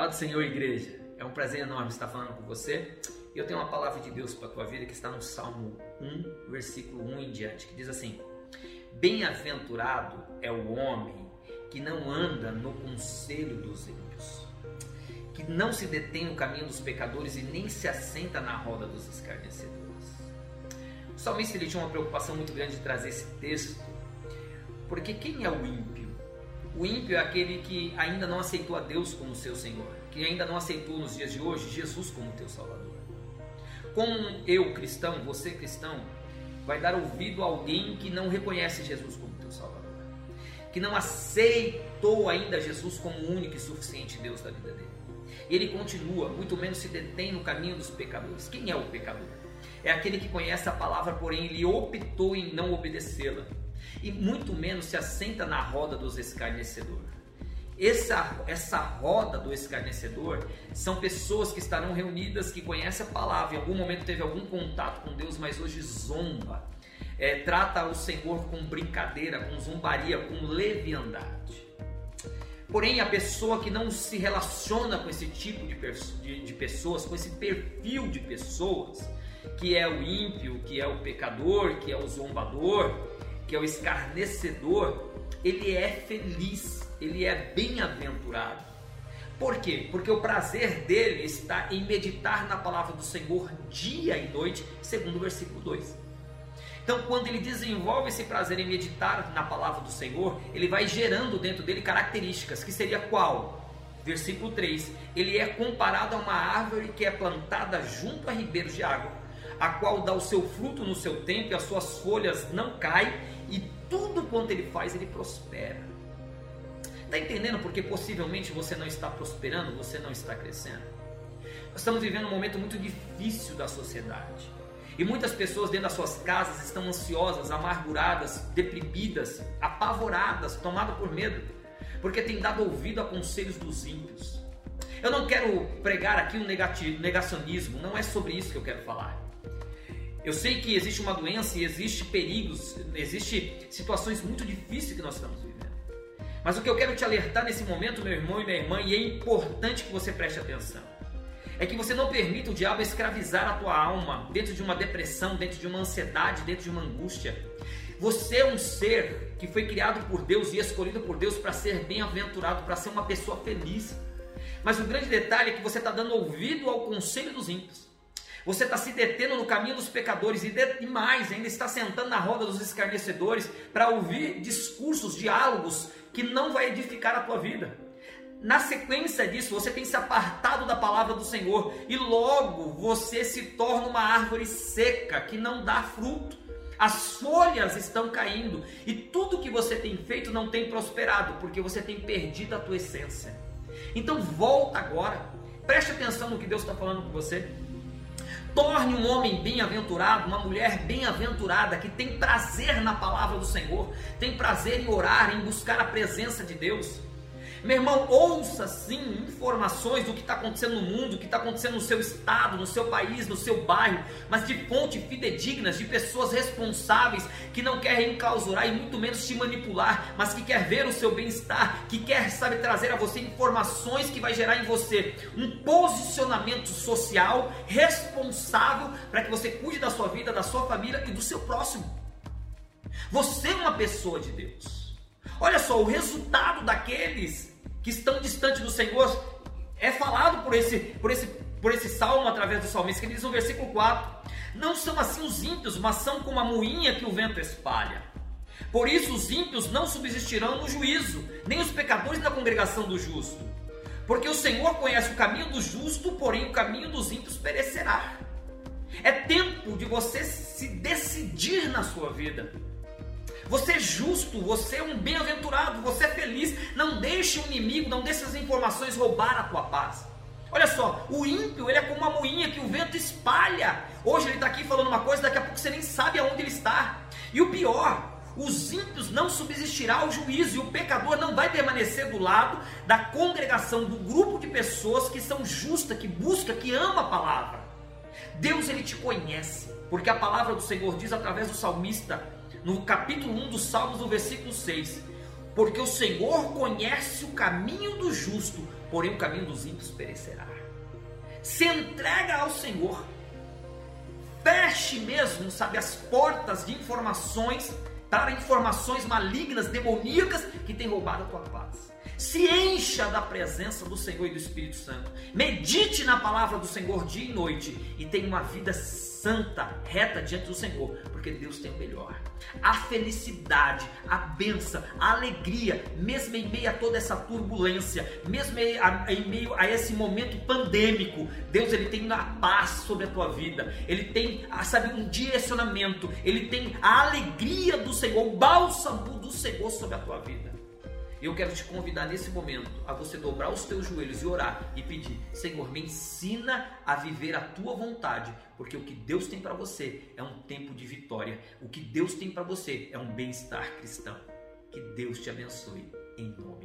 Paz do Senhor, igreja. É um prazer enorme estar falando com você. E eu tenho uma palavra de Deus para a tua vida que está no Salmo 1, versículo 1 em diante, que diz assim: Bem-aventurado é o homem que não anda no conselho dos ímpios, que não se detém no caminho dos pecadores e nem se assenta na roda dos escarnecedores. O salmista ele tinha uma preocupação muito grande de trazer esse texto, porque quem é o ímpio? O ímpio é aquele que ainda não aceitou a Deus como seu Senhor, que ainda não aceitou nos dias de hoje Jesus como teu Salvador. Como eu cristão, você cristão, vai dar ouvido a alguém que não reconhece Jesus como teu Salvador, que não aceitou ainda Jesus como o único e suficiente Deus da vida dele. E ele continua, muito menos se detém no caminho dos pecadores. Quem é o pecador? É aquele que conhece a palavra, porém ele optou em não obedecê-la e muito menos se assenta na roda dos escarnecedores. Essa, essa roda do escarnecedor são pessoas que estarão reunidas, que conhecem a palavra, em algum momento teve algum contato com Deus, mas hoje zomba, é, trata o Senhor com brincadeira, com zombaria, com leviandade. Porém, a pessoa que não se relaciona com esse tipo de, de, de pessoas, com esse perfil de pessoas, que é o ímpio, que é o pecador, que é o zombador, que é o escarnecedor, ele é feliz, ele é bem-aventurado. Por quê? Porque o prazer dele está em meditar na palavra do Senhor dia e noite, segundo o versículo 2. Então, quando ele desenvolve esse prazer em meditar na palavra do Senhor, ele vai gerando dentro dele características, que seria qual? Versículo 3: Ele é comparado a uma árvore que é plantada junto a ribeiros de água, a qual dá o seu fruto no seu tempo e as suas folhas não caem, e tudo quanto ele faz, ele prospera. Está entendendo porque possivelmente você não está prosperando, você não está crescendo? Nós estamos vivendo um momento muito difícil da sociedade. E muitas pessoas dentro das suas casas estão ansiosas, amarguradas, deprimidas, apavoradas, tomadas por medo, porque têm dado ouvido a conselhos dos ímpios. Eu não quero pregar aqui um negacionismo, não é sobre isso que eu quero falar. Eu sei que existe uma doença e existe perigos, existe situações muito difíceis que nós estamos vivendo. Mas o que eu quero te alertar nesse momento, meu irmão e minha irmã, e é importante que você preste atenção, é que você não permita o diabo escravizar a tua alma dentro de uma depressão, dentro de uma ansiedade, dentro de uma angústia. Você é um ser que foi criado por Deus e escolhido por Deus para ser bem-aventurado, para ser uma pessoa feliz. Mas o grande detalhe é que você está dando ouvido ao conselho dos ímpios. Você está se detendo no caminho dos pecadores e, de, e mais, ainda está sentando na roda dos escarnecedores para ouvir discursos, diálogos que não vai edificar a tua vida. Na sequência disso, você tem se apartado da palavra do Senhor e logo você se torna uma árvore seca que não dá fruto. As folhas estão caindo e tudo que você tem feito não tem prosperado porque você tem perdido a tua essência. Então volta agora, preste atenção no que Deus está falando com você. Torne um homem bem-aventurado, uma mulher bem-aventurada que tem prazer na palavra do Senhor, tem prazer em orar, em buscar a presença de Deus. Meu irmão, ouça sim informações do que está acontecendo no mundo, do que está acontecendo no seu estado, no seu país, no seu bairro, mas de fontes fidedignas, de pessoas responsáveis que não querem enclausurar e muito menos te manipular, mas que quer ver o seu bem-estar, que quer, sabe, trazer a você informações que vai gerar em você um posicionamento social responsável para que você cuide da sua vida, da sua família e do seu próximo. Você é uma pessoa de Deus. Olha só, o resultado daqueles que estão distantes do Senhor é falado por esse, por esse, por esse salmo através do salmista, que diz no versículo 4: Não são assim os ímpios, mas são como a moinha que o vento espalha. Por isso os ímpios não subsistirão no juízo, nem os pecadores na congregação do justo. Porque o Senhor conhece o caminho do justo, porém o caminho dos ímpios perecerá. É tempo de você se decidir na sua vida. Você é justo, você é um bem-aventurado, você é feliz. Não deixe o inimigo, não deixe as informações roubar a tua paz. Olha só, o ímpio ele é como uma moinha que o vento espalha. Hoje ele está aqui falando uma coisa, daqui a pouco você nem sabe aonde ele está. E o pior, os ímpios não subsistirá ao juízo e o pecador não vai permanecer do lado da congregação, do grupo de pessoas que são justas, que busca, que ama a palavra. Deus ele te conhece, porque a palavra do Senhor diz através do salmista no capítulo 1 dos Salmos, no versículo 6. Porque o Senhor conhece o caminho do justo, porém o caminho dos ímpios perecerá. Se entrega ao Senhor. Feche mesmo, sabe, as portas de informações para informações malignas, demoníacas que têm roubado a tua paz. Se encha da presença do Senhor e do Espírito Santo. Medite na palavra do Senhor dia e noite e tenha uma vida santa, reta diante do Senhor, porque Deus tem o melhor. A felicidade, a benção, a alegria, mesmo em meio a toda essa turbulência, mesmo em meio a esse momento pandêmico, Deus ele tem a paz sobre a tua vida. Ele tem, sabe, um direcionamento, ele tem a alegria do Senhor, o bálsamo do Senhor sobre a tua vida. Eu quero te convidar nesse momento a você dobrar os teus joelhos e orar e pedir: Senhor, me ensina a viver a tua vontade, porque o que Deus tem para você é um tempo de vitória. O que Deus tem para você é um bem-estar cristão. Que Deus te abençoe em nome.